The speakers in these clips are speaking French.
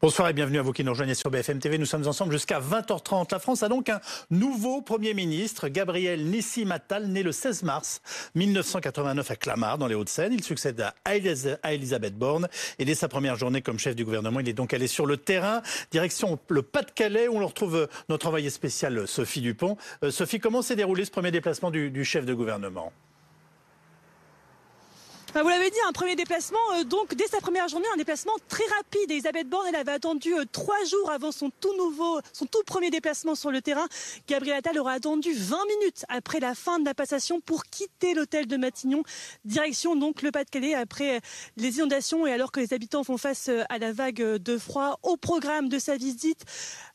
Bonsoir et bienvenue à vous qui nous rejoignez sur BFM TV. Nous sommes ensemble jusqu'à 20h30. La France a donc un nouveau Premier ministre, Gabriel Nissi Matal, né le 16 mars 1989 à Clamart, dans les Hauts-de-Seine. Il succède à Elisabeth Borne et dès sa première journée comme chef du gouvernement, il est donc allé sur le terrain, direction le Pas-de-Calais, où on retrouve notre envoyé spécial Sophie Dupont. Euh, Sophie, comment s'est déroulé ce premier déplacement du chef de gouvernement? Vous l'avez dit, un premier déplacement, euh, donc dès sa première journée, un déplacement très rapide. Elisabeth Borne, elle avait attendu euh, trois jours avant son tout nouveau, son tout premier déplacement sur le terrain. Gabriel Attal aura attendu 20 minutes après la fin de la passation pour quitter l'hôtel de Matignon. Direction donc le Pas-de-Calais après euh, les inondations et alors que les habitants font face à la vague de froid. Au programme de sa visite,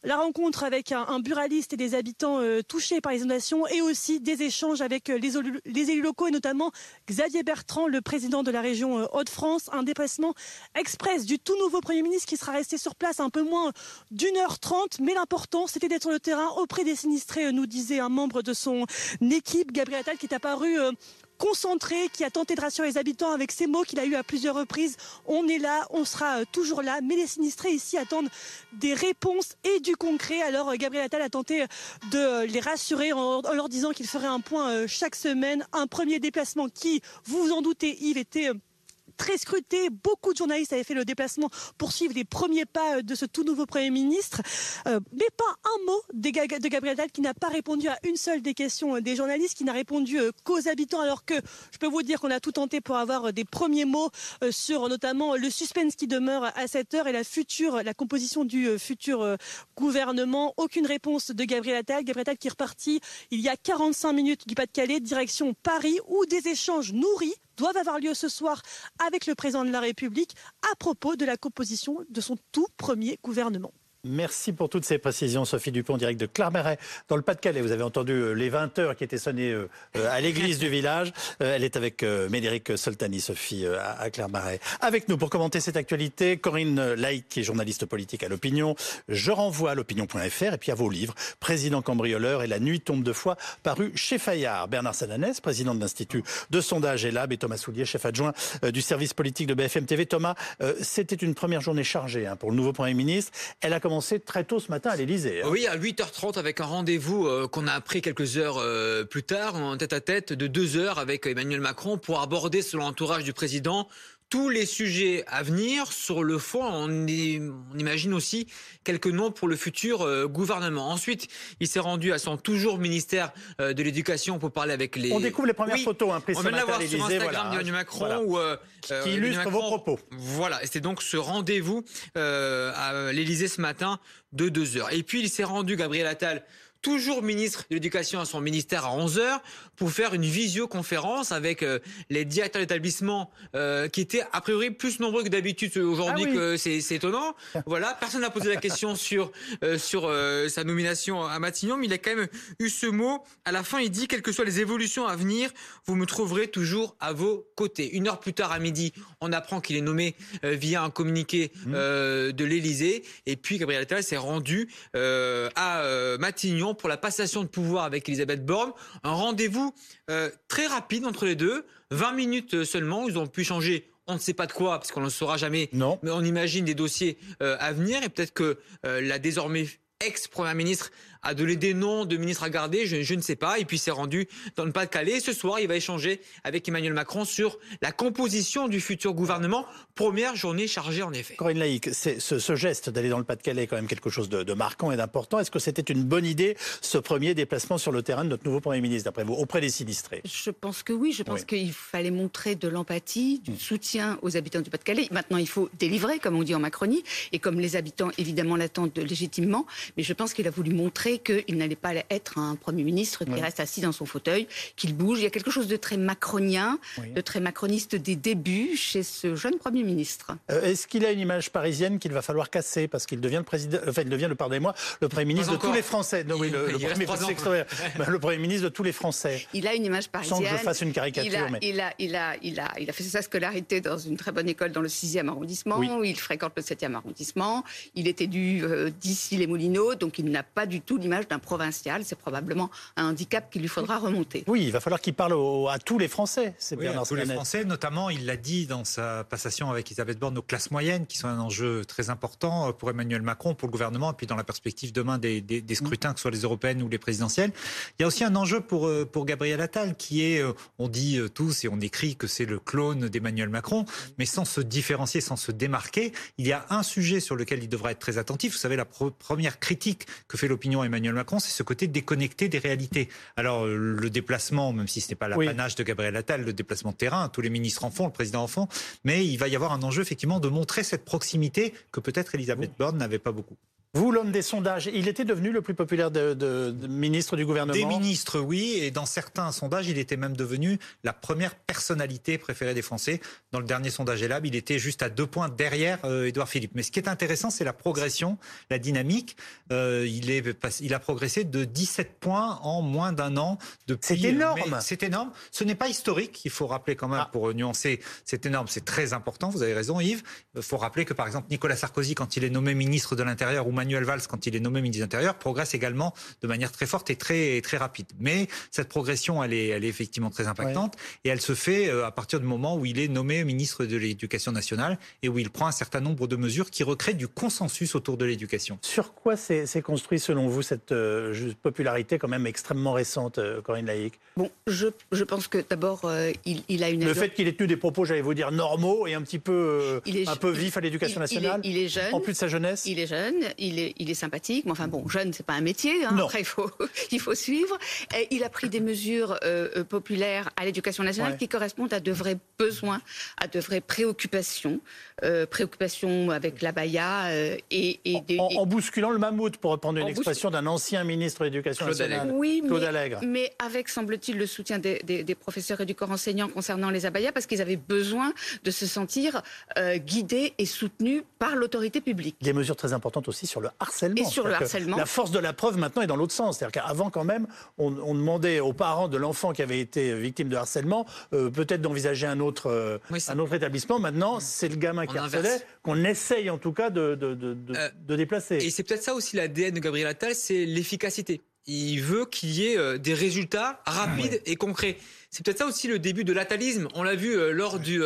la rencontre avec un, buraliste et des habitants touchés par les inondations et aussi des échanges avec les, les élus locaux et notamment Xavier Bertrand, le président de la région euh, Hauts-de-France, un déplacement express du tout nouveau Premier ministre qui sera resté sur place un peu moins d'une heure trente. Mais l'important, c'était d'être sur le terrain auprès des sinistrés, euh, nous disait un membre de son équipe, Gabriel Attal, qui est apparu euh, concentré, qui a tenté de rassurer les habitants avec ces mots qu'il a eu à plusieurs reprises. On est là, on sera toujours là. Mais les sinistrés ici attendent des réponses et du concret. Alors Gabriel Attal a tenté de les rassurer en leur disant qu'il ferait un point chaque semaine. Un premier déplacement qui, vous vous en doutez, Yves, était très scruté. Beaucoup de journalistes avaient fait le déplacement pour suivre les premiers pas euh, de ce tout nouveau Premier ministre. Euh, mais pas un mot de, Gabriel Attal qui n'a pas répondu à une seule des questions euh, des journalistes, qui n'a répondu qu'aux habitants, alors que je peux vous dire qu'on a tout tenté pour avoir des premiers mots sur notamment le suspense qui demeure à cette heure et la la composition du futur gouvernement. Aucune réponse de Gabriel Attal. Gabriel Attal qui est reparti il y a 45 minutes du Pas-de-Calais, direction Paris, où des échanges nourris doivent avoir lieu ce soir avec le président de la République à propos de la composition de son tout premier gouvernement. Merci pour toutes ces précisions, Sophie Dupont, direct de Clarmeret, dans le Pas-de-Calais. Vous avez entendu euh, les 20 heures qui étaient sonnées euh, euh, à l'église du village. Elle est avec Médéric Soltani, Sophie, à Clarmeret. Avec nous pour commenter cette actualité, Corinne Laïc, qui est journaliste politique à l'Opinion. Je renvoie à l'opinion.fr et puis à vos livres, Président cambrioleur et La nuit tombe de foi, paru chez Fayard. Bernard Salanès, président de l'Institut de sondage Elab, et Thomas Soulier, chef adjoint du service politique de BFM TV. Thomas, c'était une première journée chargée hein, pour le nouveau Premier ministre. Elle a très tôt ce matin à l'Elysée. Hein. Oui, à 8h30 avec un rendez-vous euh, qu'on a appris quelques heures euh, plus tard, en tête à tête de deux heures avec Emmanuel Macron pour aborder, selon l'entourage du président, tous les sujets à venir. Sur le fond, on, imagine aussi quelques noms pour le futur euh, gouvernement. Ensuite, il s'est rendu à son toujours ministère euh, de l'Éducation pour parler avec les. On découvre les premières photos hein, On vient de la voir sur Instagram d'Emmanuel Macron. Euh, qui illustre vos propos. Voilà, et c'était donc ce rendez-vous à l'Élysée ce matin de 2 heures. Et puis, il s'est rendu, Gabriel Attal, toujours ministre de l'Éducation à son ministère à 11h pour faire une visioconférence avec euh, les directeurs d'établissement euh, qui étaient a priori plus nombreux que d'habitude aujourd'hui ah que c'est étonnant. Voilà, personne n'a posé la question sur euh, sur sa nomination à Matignon, mais il a quand même eu ce mot à la fin. Il dit quelles que soient les évolutions à venir, vous me trouverez toujours à vos côtés. Une heure plus tard à midi, on apprend qu'il est nommé via un communiqué mmh. de l'Élysée, et puis Gabriel Attal s'est rendu à Matignon pour la passation de pouvoir avec Elisabeth Borne. Un rendez-vous euh, très rapide entre les deux, 20 minutes seulement. Ils ont pu changer on ne sait pas de quoi, parce qu'on ne le saura jamais. Non. Mais on imagine des dossiers euh, à venir et peut-être que euh, la désormais ex-première ministre a donné des noms de ministres à garder, je, ne sais pas. Et puis s'est rendu dans le Pas-de-Calais. Ce soir, il va échanger avec Emmanuel Macron sur la composition du futur gouvernement. Première journée chargée en effet. Corinne Laïc, ce, ce, geste d'aller dans le Pas-de-Calais est quand même quelque chose de, marquant et d'important. Est-ce que c'était une bonne idée, ce premier déplacement sur le terrain de notre nouveau Premier ministre, d'après vous, auprès des sinistrés? Je pense que oui. Je pense qu'il fallait montrer de l'empathie, du soutien aux habitants du Pas-de-Calais. Maintenant, il faut délivrer, comme on dit en Macronie, et comme les habitants, évidemment, l'attendent légitimement. Mais je pense qu'il a voulu montrer qu'il n'allait pas être un Premier ministre qui reste assis dans son fauteuil, qu'il bouge. Il y a quelque chose de très macronien, de très macroniste des débuts chez ce jeune Premier ministre. Euh, est-ce qu'il a une image parisienne qu'il va falloir casser parce qu'il devient le président, enfin, il devient le pardonnez-moi, le Premier ministre de tous les Français? Non, oui, le, premier, le, premier ministre de tous les Français. Il a une image parisienne. Sans que je fasse une caricature. Il a, mais... il a, il a, il a, il a fait sa scolarité dans une très bonne école dans le 6e arrondissement. Il fréquente le 7e arrondissement. Il était du euh, d'ici les Moulineaux, donc il n'a pas du tout l'image d'un provincial. C'est probablement un handicap qu'il lui faudra remonter. Oui, il va falloir qu'il parle à tous les Français. C'est oui, à tous les Français, notamment, il l'a dit dans sa passation avec Elisabeth Borne, aux classes moyennes, qui sont un enjeu très important pour Emmanuel Macron, pour le gouvernement, et puis dans la perspective demain des, des, scrutins, que ce soit les européennes ou les présidentielles. Il y a aussi un enjeu pour, euh, pour Gabriel Attal, qui est, euh, on dit euh, tous et on écrit que c'est le clone d'Emmanuel Macron, mais sans se différencier, sans se démarquer. Il y a un sujet sur lequel il devra être très attentif. Vous savez, la première critique que fait l'opinion Emmanuel Macron, c'est ce côté déconnecté des réalités. Alors, le déplacement, même si ce n'est pas l'apanage de Gabriel Attal, le déplacement de terrain, tous les ministres en font, le président en font, mais il va y avoir un enjeu, effectivement, de montrer cette proximité que peut-être Elisabeth Borne n'avait pas beaucoup. Vous, l'homme des sondages, il était devenu le plus populaire de, ministre du gouvernement Des ministres, oui, et dans certains sondages, il était même devenu la première personnalité préférée des Français. Dans le dernier sondage Elab, il était juste à deux points derrière euh, Édouard Philippe. Mais ce qui est intéressant, c'est la progression, la dynamique. Euh, il, est, il a progressé de 17 points en moins d'un an. C'est énorme. C'est énorme. Ce n'est pas historique, il faut rappeler quand même, ah. pour nuancer, c'est énorme, c'est très important, vous avez raison Yves. Il faut rappeler que par exemple Nicolas Sarkozy, quand il est nommé ministre de l'Intérieur, ou Manuel Valls, quand il est nommé ministre de l'Intérieur, progresse également de manière très forte et très, très rapide. Mais cette progression, elle est, elle est effectivement très impactante et elle se fait euh, à partir du moment où il est nommé ministre de l'Éducation nationale et où il prend un certain nombre de mesures qui recréent du consensus autour de l'éducation. Sur quoi s'est construit, selon vous, cette euh, popularité quand même extrêmement récente, euh, Corinne Laïc? Bon, je, je, pense que d'abord, il, a une... Le fait qu'il ait tenu des propos, j'allais vous dire, normaux et un petit peu, un peu vif à l'éducation nationale. Il est, jeune. En plus de sa jeunesse. Il est jeune, il est, il est sympathique, mais enfin bon, jeune, c'est pas un métier. Hein. Après, il faut, il faut suivre. Et il a pris des mesures euh, euh, populaires à l'éducation nationale qui correspondent à de vrais besoins, à de vraies préoccupations, euh, préoccupations avec la Baïa et, et, en, bousculant le mammouth, pour reprendre une expression d'un ancien ministre de l'Éducation nationale, oui, Claude Allègre. Mais avec, semble-t-il, le soutien des, des, professeurs et du corps enseignant concernant les abayas, parce qu'ils avaient besoin de se sentir guidés et soutenus par l'autorité publique. Des mesures très importantes aussi sur le harcèlement. Et sur le harcèlement. La force de la preuve maintenant est dans l'autre sens. C'est-à-dire qu'avant, quand même, on, demandait aux parents de l'enfant qui avait été victime de harcèlement euh, peut-être d'envisager un autre, euh, un autre établissement. Maintenant, c'est le gamin qui harcelait qu'on essaye en tout cas de, de, de, euh, de déplacer. Et c'est peut-être ça aussi l'ADN de Gabriel Attal, c'est l'efficacité. Il veut qu'il y ait des résultats rapides et concrets. C'est peut-être ça aussi le début de l'atalisme. On l'a vu lors du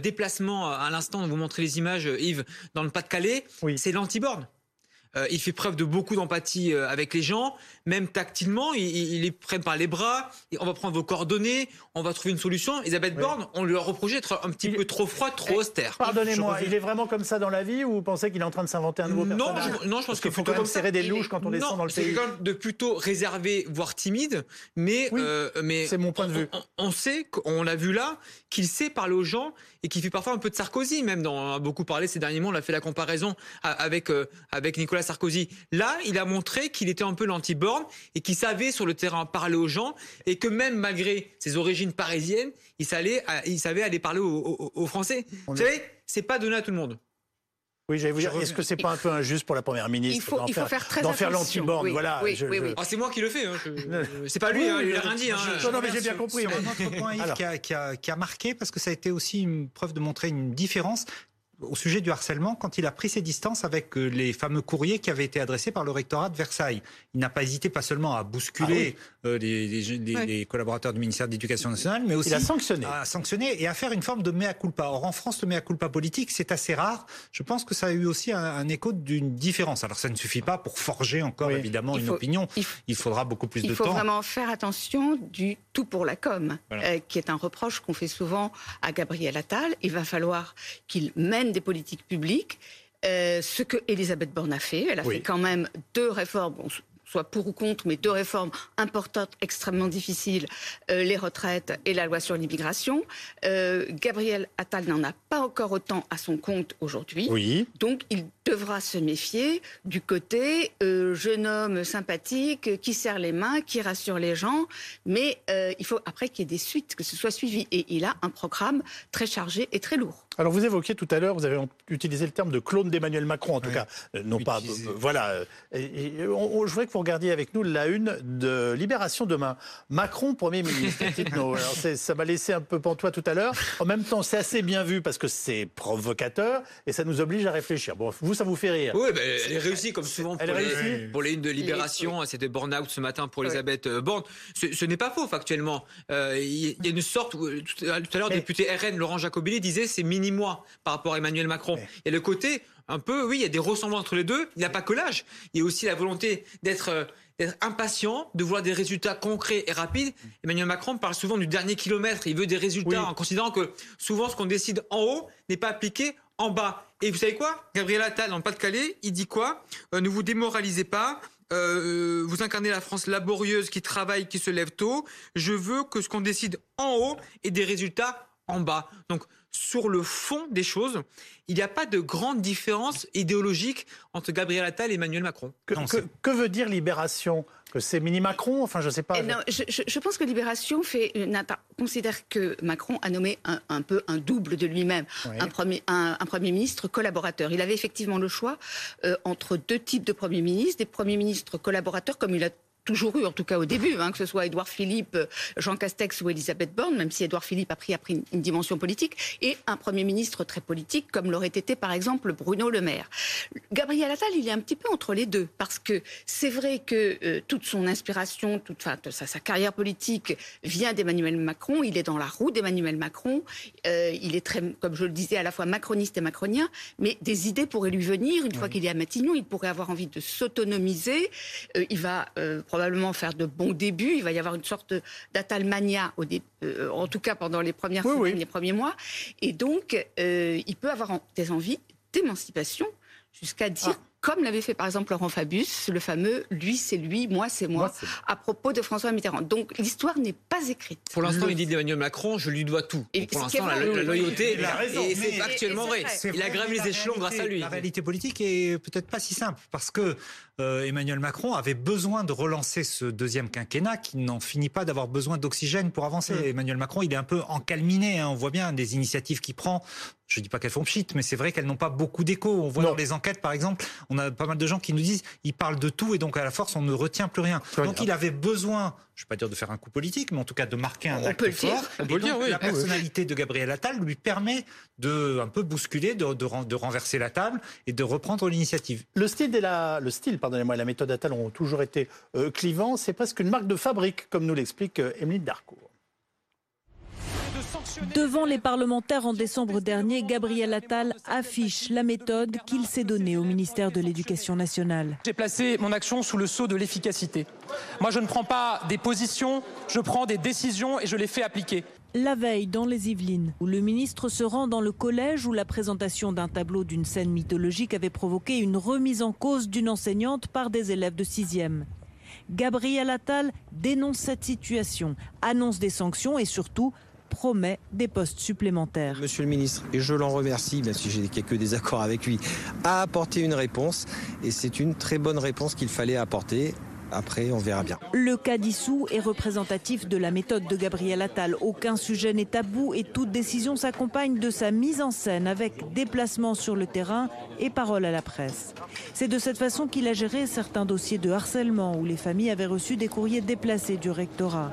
déplacement à l'instant, vous montrez les images, Yves, dans le Pas-de-Calais. C'est l'anti-borne. Euh, il fait preuve de beaucoup d'empathie euh, avec les gens, même tactilement, il, les prend par les bras. on va prendre vos coordonnées, on va trouver une solution. Elisabeth Borne, on lui a reproché d'être un petit peu trop froid, trop eh, austère. Pardonnez-moi, il est vraiment comme ça dans la vie ou vous pensez qu'il est en train de s'inventer un nouveau non, je, non, je pense qu'il faut quand même serrer des louches quand on descend dans le pays. C'est quelqu'un de plutôt réservé, voire timide, mais euh, mais c'est mon point de vue. On, sait, on l'a vu là, qu'il sait parler aux gens et qu'il fait parfois un peu de Sarkozy même. Dans, on a beaucoup parlé ces derniers mois, on a fait la comparaison avec avec Nicolas Sarkozy. Là, il a montré qu'il était un peu l'anti-borne et qu'il savait sur le terrain parler aux gens et que même malgré ses origines parisiennes, il, savait, il savait aller parler aux, Français. Vous savez, c'est pas donné à tout le monde. Oui, j'allais vous dire, est-ce que c'est pas un peu injuste pour la première ministre Il faut, il faut faire, très d'en faire l'anti-borne, voilà. Ah, c'est moi qui le fais. Hein. C'est pas lui, hein, il n'a rien dit. Hein. non, mais j'ai bien compris. Un autre point Yves, qui, a, qui, a, qui, a, marqué, parce que ça a été aussi une preuve de montrer une différence au sujet du harcèlement quand il a pris ses distances avec euh, les fameux courriers qui avaient été adressés par le rectorat de Versailles. Il n'a pas hésité pas seulement à bousculer ah euh, les, collaborateurs du ministère de l'Éducation nationale, mais aussi à sanctionner. à sanctionner et à faire une forme de mea culpa. Or, en France, le mea culpa politique, c'est assez rare. Je pense que ça a eu aussi un, écho d'une différence. Alors, ça ne suffit pas pour forger encore, évidemment, une opinion. Il, faudra beaucoup plus de temps. Il faut vraiment faire attention du tout pour la com, euh, qui est un reproche qu'on fait souvent à Gabriel Attal. Il va falloir qu'il mène des politiques publiques. Euh, ce que Elisabeth Borne a fait, elle a fait quand même deux réformes soit pour ou contre, mais deux réformes importantes, extrêmement difficiles, euh, les retraites et la loi sur l'immigration. Euh, Gabriel Attal n'en a pas encore autant à son compte aujourd'hui. Oui. Donc il devra se méfier du côté euh, jeune homme sympathique qui serre les mains, qui rassure les gens, mais il faut après qu'il y ait des suites, que ce soit suivi. Et il a un programme très chargé et très lourd. Alors vous évoquiez tout à l'heure, vous avez utilisé le terme de clone d'Emmanuel Macron, en tout cas, non pas, voilà. Et, je voudrais que vous regardiez avec nous la une de Libération demain. Macron, Premier ministre. Alors, ça m'a laissé un peu pantois tout à l'heure. En même temps, c'est assez bien vu parce que c'est provocateur et ça nous oblige à réfléchir. Bon, vous, ça vous fait rire. Oui, elle est réussie comme souvent pour, les, pour les unes de Libération. C'était burn-out ce matin pour Elisabeth euh, Borne. Ce, n'est pas faux factuellement. Euh, il y a une sorte, tout à l'heure, député RN Laurent Jacobelli disait c'est mini-moi par rapport à Emmanuel Macron. Et le côté un peu, oui, il y a des ressemblances entre les deux. Il n'y a pas que l'âge. Il y a aussi la volonté d'être euh, impatient, de voir des résultats concrets et rapides. Emmanuel Macron parle souvent du dernier kilomètre. Il veut des résultats en considérant que souvent ce qu'on décide en haut n'est pas appliqué en bas. Et vous savez quoi? Gabriel Attal, dans le Pas-de-Calais, il dit quoi? Euh, Ne vous démoralisez pas. Euh, vous incarnez la France laborieuse qui travaille, qui se lève tôt. Je veux que ce qu'on décide en haut ait des résultats en bas. Donc, sur le fond des choses, il n'y a pas de grande différence idéologique entre Gabriel Attal et Emmanuel Macron. Que, veut dire libération? Que c'est mini-Macron Enfin, je ne sais pas. Eh je... pense que Libération fait considère que Macron a nommé un, peu un double de lui-même, un, premier, un, Premier ministre collaborateur. Il avait effectivement le choix euh, entre deux types de Premiers ministres, des Premiers ministres collaborateurs, comme il a toujours eu, en tout cas au début, hein, que ce soit Édouard Philippe, Jean Castex ou Elisabeth Borne, même si Édouard Philippe a pris, une, dimension politique, et un Premier ministre très politique, comme l'aurait été par exemple Bruno Le Maire. Gabriel Attal, il est un petit peu entre les deux, parce que c'est vrai que euh, toute son inspiration, toute sa, sa, carrière politique vient d'Emmanuel Macron, il est dans la roue d'Emmanuel Macron, euh, il est très, comme je le disais, à la fois macroniste et macronien, mais des idées pourraient lui venir, une fois qu'il est à Matignon, il pourrait avoir envie de s'autonomiser, euh, il va probablement faire de bons débuts. Il va y avoir une sorte d'atalmania, euh, en tout cas pendant les premières semaines, les premiers mois. Et donc, euh, il peut avoir des envies d'émancipation jusqu'à dire ah comme l'avait fait par exemple Laurent Fabius, le fameux lui c'est lui, moi c'est moi, à propos de François Mitterrand. Donc l'histoire n'est pas écrite. Pour l'instant, il dit d'Emmanuel Macron, je lui dois tout. Et pour l'instant, la, loyauté, et c'est actuellement vrai. Il a gravé les échelons grâce à lui. La réalité politique est peut-être pas si simple, parce que euh, Emmanuel Macron avait besoin de relancer ce deuxième quinquennat qui n'en finit pas d'avoir besoin d'oxygène pour avancer. Mm. Emmanuel Macron, il est un peu encalminé, hein. on voit bien des initiatives qu'il prend. Je ne dis pas qu'elles font pchit, mais c'est vrai qu'elles n'ont pas beaucoup d'écho. On voit dans les enquêtes, par exemple, on a pas mal de gens qui nous disent il parle de tout et donc à la force on ne retient plus rien. donc il avait besoin, je ne vais pas dire de faire un coup politique, mais en tout cas de marquer un acte fort. On peut dire, oui. La personnalité de Gabriel Attal lui permet de un peu bousculer, de, de, renverser la table et de reprendre l'initiative. Le style la, le style, pardonnez-moi, la méthode Attal ont toujours été euh, clivants. C'est presque une marque de fabrique, comme nous l'explique euh, Emeline Darcourt. Devant les parlementaires en décembre dernier, Gabriel Attal affiche la méthode qu'il s'est donnée au ministère de l'Éducation nationale. J'ai placé mon action sous le sceau de l'efficacité. Moi, je ne prends pas des positions, je prends des décisions et je les fais appliquer. La veille, dans les Yvelines, où le ministre se rend dans le collège où la présentation d'un tableau d'une scène mythologique avait provoqué une remise en cause d'une enseignante par des élèves de 6e. Gabriel Attal dénonce cette situation, annonce des sanctions et surtout promet des postes supplémentaires. Monsieur le ministre, et je l'en remercie, même si j'ai quelques désaccords avec lui, a apporté une réponse et c'est une très bonne réponse qu'il fallait apporter après, on verra bien. Le cas d'Issou est représentatif de la méthode de Gabriel Attal. Aucun sujet n'est tabou et toute décision s'accompagne de sa mise en scène avec déplacement sur le terrain et parole à la presse. C'est de cette façon qu'il a géré certains dossiers de harcèlement où les familles avaient reçu des courriers déplacés du rectorat.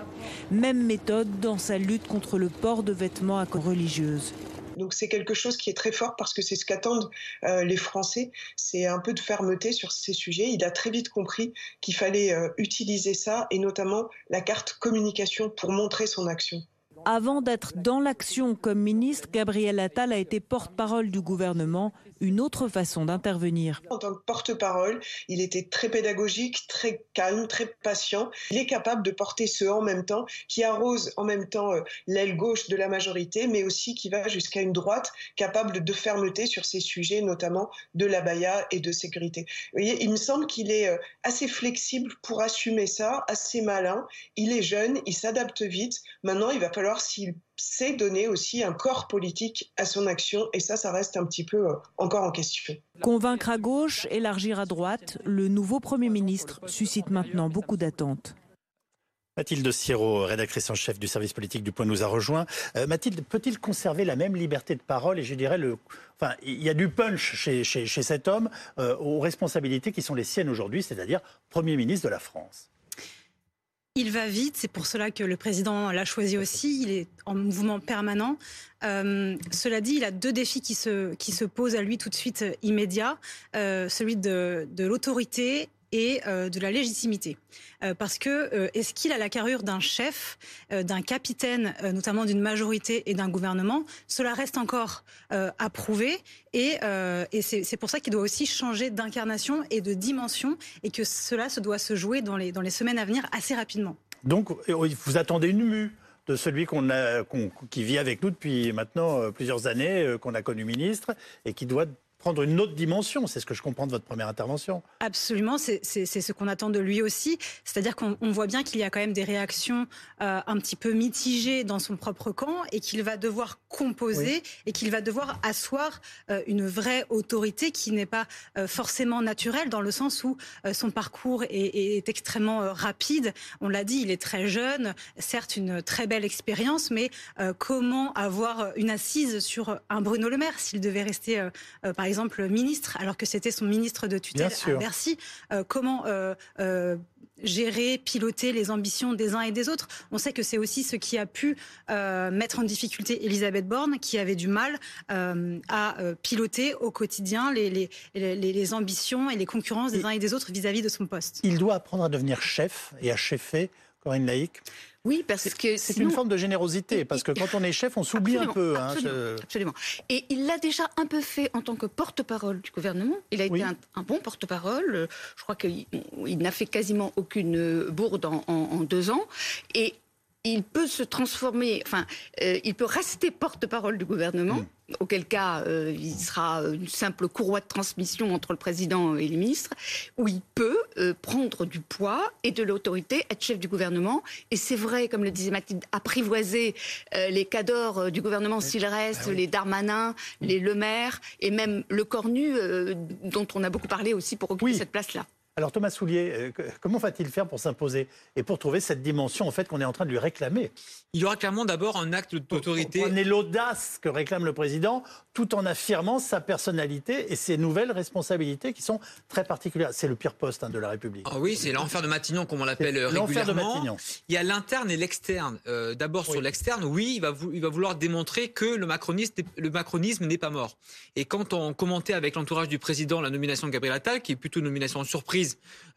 Même méthode dans sa lutte contre le port de vêtements à religieuses. Donc c'est quelque chose qui est très fort parce que c'est ce qu'attendent euh, les Français, c'est un peu de fermeté sur ces sujets. Il a très vite compris qu'il fallait euh, utiliser ça et notamment la carte communication pour montrer son action. Avant d'être dans l'action comme ministre, Gabriel Attal a été porte-parole du gouvernement une autre façon d'intervenir. En tant que porte-parole, il était très pédagogique, très calme, très patient. Il est capable de porter ce en même temps qui arrose en même temps euh, l'aile gauche de la majorité, mais aussi qui va jusqu'à une droite capable de fermeté sur ces sujets, notamment de la baya et de sécurité. Il me semble qu'il est euh, assez flexible pour assumer ça, assez malin. Il est jeune, il s'adapte vite. Maintenant, il va falloir s'il c'est donner aussi un corps politique à son action et ça, ça reste un petit peu euh, encore en question. Convaincre à gauche, élargir à droite, le nouveau Premier ministre suscite maintenant beaucoup d'attentes. Mathilde Siro, rédactrice en chef du service politique du Point, nous a rejoint. Euh, Mathilde, peut-il conserver la même liberté de parole et je dirais le, enfin, il y a du punch chez, chez, chez cet homme euh, aux responsabilités qui sont les siennes aujourd'hui, c'est-à-dire Premier ministre de la France? Il va vite, c'est pour cela que le président l'a choisi aussi. Il est en mouvement permanent. Euh, cela dit, il a deux défis qui se, qui se posent à lui tout de suite euh, immédiats. Euh, celui de l'autorité et euh, de la légitimité. Euh, parce que euh, est-ce qu'il a la carrure d'un chef, d'un capitaine, notamment d'une majorité et d'un gouvernement Cela reste encore à prouver et, c'est pour ça qu'il doit aussi changer d'incarnation et de dimension et que cela se doit se jouer dans les, semaines à venir assez rapidement. Donc, euh, vous attendez une mue de celui qui vit avec nous depuis maintenant plusieurs années, qu'on a connu ministre, et qui doit prendre une autre dimension. C'est ce que je comprends de votre première intervention. Absolument, c'est ce qu'on attend de lui aussi. C'est-à-dire qu'on on voit bien qu'il y a quand même des réactions euh, un petit peu mitigées dans son propre camp et qu'il va devoir composer et qu'il va devoir asseoir euh, une vraie autorité qui n'est pas euh, forcément naturelle dans le sens où son parcours est, est extrêmement rapide. On l'a dit, il est très jeune, certes une très belle expérience, mais comment avoir une assise sur un Bruno Le Maire s'il devait rester, par exemple, ministre, alors que c'était son ministre de tutelle à Bercy euh, Comment euh, euh, gérer, piloter les ambitions des uns et des autres? On sait que c'est aussi ce qui a pu euh, mettre en difficulté Elisabeth Borne, qui avait du mal euh, à piloter au quotidien les, les, les, les ambitions et les concurrences des uns et des autres vis-à-vis de son poste. Il doit apprendre à devenir chef et à chefer, Corinne Laïc? Oui, parce que C'est sinon- une forme de générosité, parce que quand on est chef, on s'oublie un Absolument, peu. hein, absolument, je- absolument. Et il l'a déjà un peu fait en tant que porte-parole du gouvernement. Il a été Oui. un, un bon porte-parole. Je crois qu'il il n'a fait quasiment aucune bourde en, en- en deux ans. Et il peut se transformer, enfin, euh, il peut rester porte-parole du gouvernement, Mm. auquel cas euh, il sera une simple courroie de transmission entre le président et les ministres, où il peut euh, prendre du poids et de l'autorité, être chef du gouvernement. Et c'est vrai, comme le disait Mathilde, apprivoiser euh, les cadors du gouvernement s'il reste, les Darmanin, les Le Maire, et même le Cornu, dont on a beaucoup parlé aussi pour occuper Oui. cette place-là. Alors Thomas Soulier, euh, comment va-t-il faire pour s'imposer et pour trouver cette dimension en fait qu'on est en train de lui réclamer? Il y aura clairement d'abord un acte d'autorité. Prenez l'audace que réclame le président, tout en affirmant sa personnalité et ses nouvelles responsabilités qui sont très particulières. C'est le pire poste hein, de la République. Ah oui, c'est l'enfer de Matignon, comme on l'appelle euh, l'enfer de régulièrement. Matignon. Il y a l'interne et l'externe. Euh, D'abord sur l'externe, oui, il va, vou- il va vouloir démontrer que le macronisme, le macronisme n'est pas mort. Et quand on commentait avec l'entourage du président la nomination de Gabriel Attal, qui est plutôt une nomination surprise,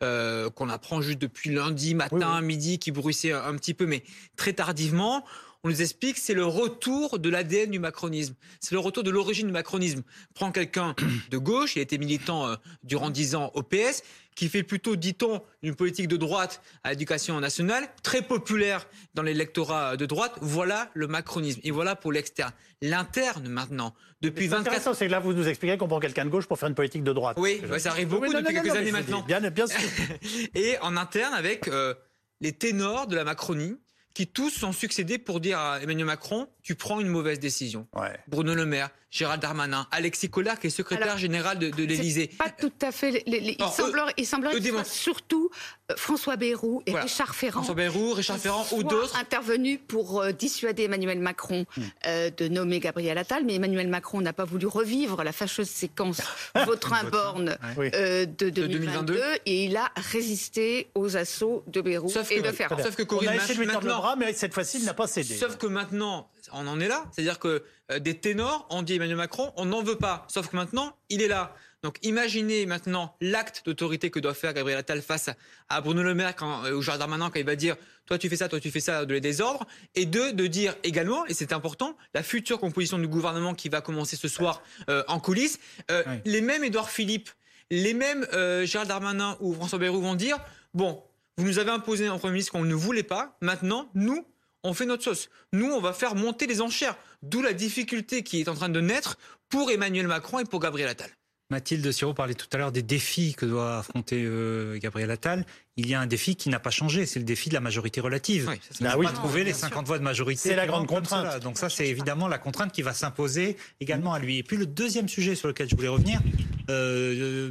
euh, qu'on apprend juste depuis lundi matin, Oui, midi, qui bruissait un petit peu, mais très tardivement. On nous explique c'est le retour de l'ADN du macronisme. C'est le retour de l'origine du macronisme. Prends quelqu'un de gauche, il a été militant euh, durant dix ans au PS, qui fait plutôt, dit-on, une politique de droite à l'éducation nationale, très populaire dans l'électorat de droite. Voilà le macronisme. Et voilà pour l'externe. L'interne, maintenant, depuis C'est 24 intéressant, c'est que là vous nous expliquez qu'on prend quelqu'un de gauche pour faire une politique de droite. Oui, ça arrive beaucoup non, depuis non, quelques non, années maintenant. Bien, bien sûr. et en interne avec euh, les ténors de la Macronie qui tous sont succédés pour dire à Emmanuel Macron tu prends une mauvaise décision. Ouais. Bruno Le Maire, Gérald Darmanin, Alexis Collard qui est secrétaire Alors, général de, de l'Élysée. Pas tout à fait. les- les- les- il semblerait, il semblerait que ce soit démontrent. surtout euh, François Bayrou et Voilà. Richard Ferrand. François Bayrou, Richard Ferrand ou d'autres. intervenus pour euh, dissuader Emmanuel Macron Hmm. euh, de nommer Gabriel Attal, mais Emmanuel Macron n'a pas voulu revivre la fâcheuse séquence Vautrin-Borne Oui. euh, de 2022, 2022. et il a résisté aux assauts de Bayrou Sauf et que- de Ferrand. Sauf que On Corinne a essayé de lui le bras, mais cette fois-ci, il n'a pas cédé. Sauf que maintenant, on en est là. C'est-à-dire que euh, des ténors ont dit Emmanuel Macron, on n'en veut pas. Sauf que maintenant, il est là. Donc imaginez maintenant l'acte d'autorité que doit faire Gabriel Attal face à, Bruno Le Maire quand, euh, ou Gérald Darmanin quand il va dire toi tu fais ça, toi tu fais ça, de les désordres. Et deux, de dire également, et c'est important, la future composition du gouvernement qui va commencer ce soir euh, en coulisses, euh, Oui. les mêmes Édouard Philippe, les mêmes Gérald Darmanin ou François Bayrou vont dire bon, vous nous avez imposé un Premier ministre qu'on ne voulait pas, maintenant, nous, on fait notre sauce. Nous, on va faire monter les enchères. D'où la difficulté qui est en train de naître pour Emmanuel Macron et pour Gabriel Attal. Mathilde Siro parlait tout à l'heure des défis que doit affronter euh, Gabriel Attal. Il y a un défi qui n'a pas changé, c'est le défi de la majorité relative. Oui, ça, c'est Il n'a Ah oui. pas trouvé les bien sûr. 50 voix de majorité. C'est la grande contrainte. cela. Donc ça, c'est évidemment la contrainte qui va s'imposer également à lui. Et puis le deuxième sujet sur lequel je voulais revenir, euh,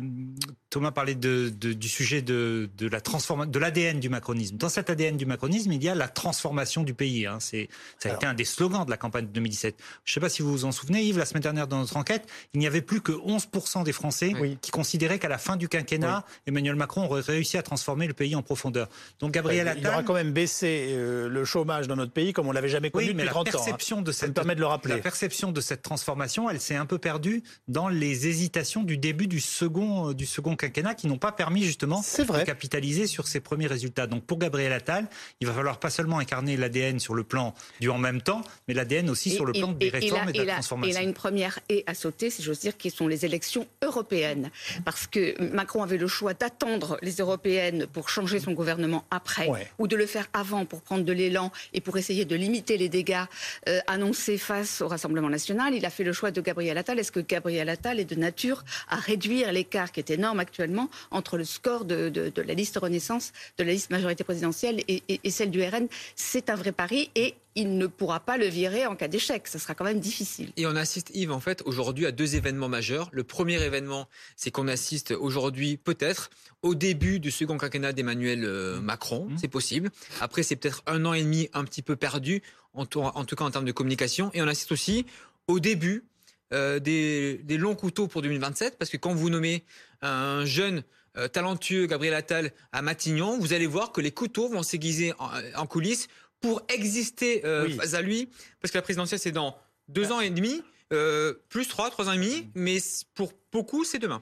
Thomas parlait de, de, du sujet de, de la transformation, de l'ADN du macronisme. Dans cet ADN du macronisme, il y a la transformation du pays. Hein. C'est, ça a été un des slogans de la campagne de 2017. Je ne sais pas si vous vous en souvenez, Yves, la semaine dernière dans notre enquête, il n'y avait plus que 11% des Français qui considéraient qu'à la fin du quinquennat, Emmanuel Macron aurait réussi à transformer le pays en profondeur. Donc Gabriel Attal, il aura quand même baissé euh, le chômage dans notre pays comme on l'avait jamais connu oui, depuis mais 30 la perception ans. Hein. De cette, Ça me permet de le rappeler. La perception de cette transformation, elle s'est un peu perdue dans les hésitations du début du second, du second quinquennat qui n'ont pas permis justement vrai. de capitaliser sur ces premiers résultats. Donc pour Gabriel Attal, il va falloir pas seulement incarner l'ADN sur le plan du en même temps, mais l'ADN aussi Et- sur le plan et- des et- et réformes là- et, de la, et là- transformation. Et là, une première et à sauter, si j'ose dire, qui sont les élections européennes. Parce que Macron avait le choix d'attendre les européennes pour changer son gouvernement après, Ouais. ou de le faire avant pour prendre de l'élan et pour essayer de limiter les dégâts euh, annoncés face au Rassemblement national. Il a fait le choix de Gabriel Attal. Est-ce que Gabriel Attal est de nature à réduire l'écart qui est énorme actuellement entre le score de, de- de la liste Renaissance, de la liste majorité présidentielle et, et- et celle du RN C'est un vrai pari et il ne pourra pas le virer en cas d'échec. Ça sera quand même difficile. Et on assiste, Yves, en fait, aujourd'hui à deux événements majeurs. Le premier événement, c'est qu'on assiste aujourd'hui, peut-être, au début du second quinquennat d'Emmanuel euh, Macron. C'est possible. Après, c'est peut-être un an et demi un petit peu perdu, en tout, en tout cas en termes de communication. Et on assiste aussi au début euh, des, des longs couteaux pour 2027, parce que quand vous nommez un jeune euh, talentueux Gabriel Attal à Matignon, vous allez voir que les couteaux vont s'aiguiser en, en coulisses pour exister euh, Oui. face à lui, parce que la présidentielle c'est dans deux ans et demi, euh, plus trois, trois ans et demi, mais pour beaucoup c'est demain.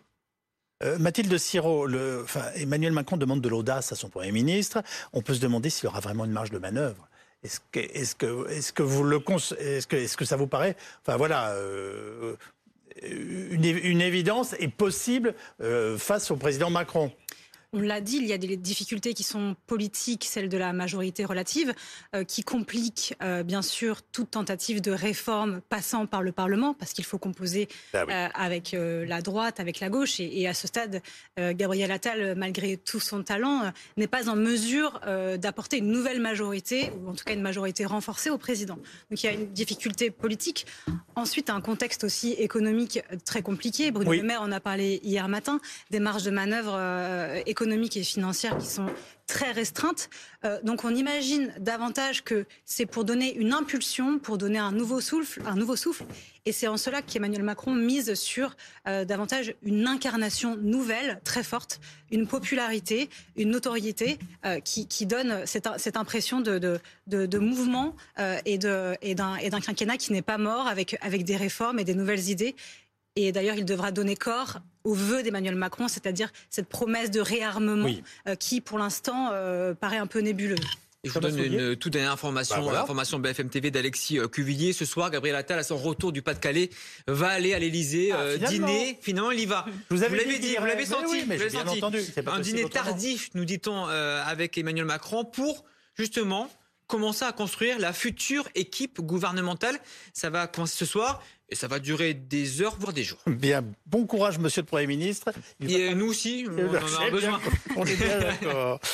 Euh, Mathilde Siro, le, enfin, Emmanuel Macron demande de l'audace à son Premier ministre. On peut se demander s'il aura vraiment une marge de manœuvre. Est-ce que, est-ce que, est-ce que vous le est-ce que, est-ce que ça vous paraît, enfin voilà, euh, une, une évidence est possible euh, face au président Macron? On l'a dit, il y a des difficultés qui sont politiques, celles de la majorité relative, euh, qui compliquent euh, bien sûr toute tentative de réforme passant par le Parlement, parce qu'il faut composer Ah oui. euh, avec la droite, avec la gauche. Et, et à ce stade, Gabriel Attal, malgré tout son talent, n'est pas en mesure d'apporter une nouvelle majorité, ou en tout cas une majorité renforcée au président. Donc il y a une difficulté politique. Ensuite, un contexte aussi économique très compliqué. Bruno Oui. Le Maire en a parlé hier matin, des marges de manœuvre euh, économiques et financières qui sont très restreintes. Euh, donc on imagine davantage que c'est pour donner une impulsion, pour donner un nouveau souffle, un nouveau souffle. Et c'est en cela qu'Emmanuel Macron mise sur euh, davantage une incarnation nouvelle, très forte, une popularité, une notoriété euh, qui, donne cette, impression de, mouvement et d'un quinquennat qui n'est pas mort avec, avec des réformes et des nouvelles idées. Et d'ailleurs, il devra donner corps aux vœux d'Emmanuel Macron, c'est-à-dire cette promesse de réarmement Oui. euh, qui, pour l'instant, euh, paraît un peu nébuleuse. Et je vous donne une toute dernière information, Bah voilà. information BFM TV d'Alexis euh, Cuvillier. Ce soir, Gabriel Attal, à son retour du Pas-de-Calais, va aller à l'Elysée Ah, dîner. Finalement, il y va. Je vous l'avez dit vous l'avez senti. Mais oui, mais vous bien senti. entendu, Un dîner tardif, nous dit-on, euh, avec Emmanuel Macron, pour justement commencer à construire la future équipe gouvernementale. Ça va commencer ce soir et ça va durer des heures, voire des jours. Bien, bon courage, Monsieur le Premier ministre. Il Et nous aussi, on en a besoin. On est bien d'accord.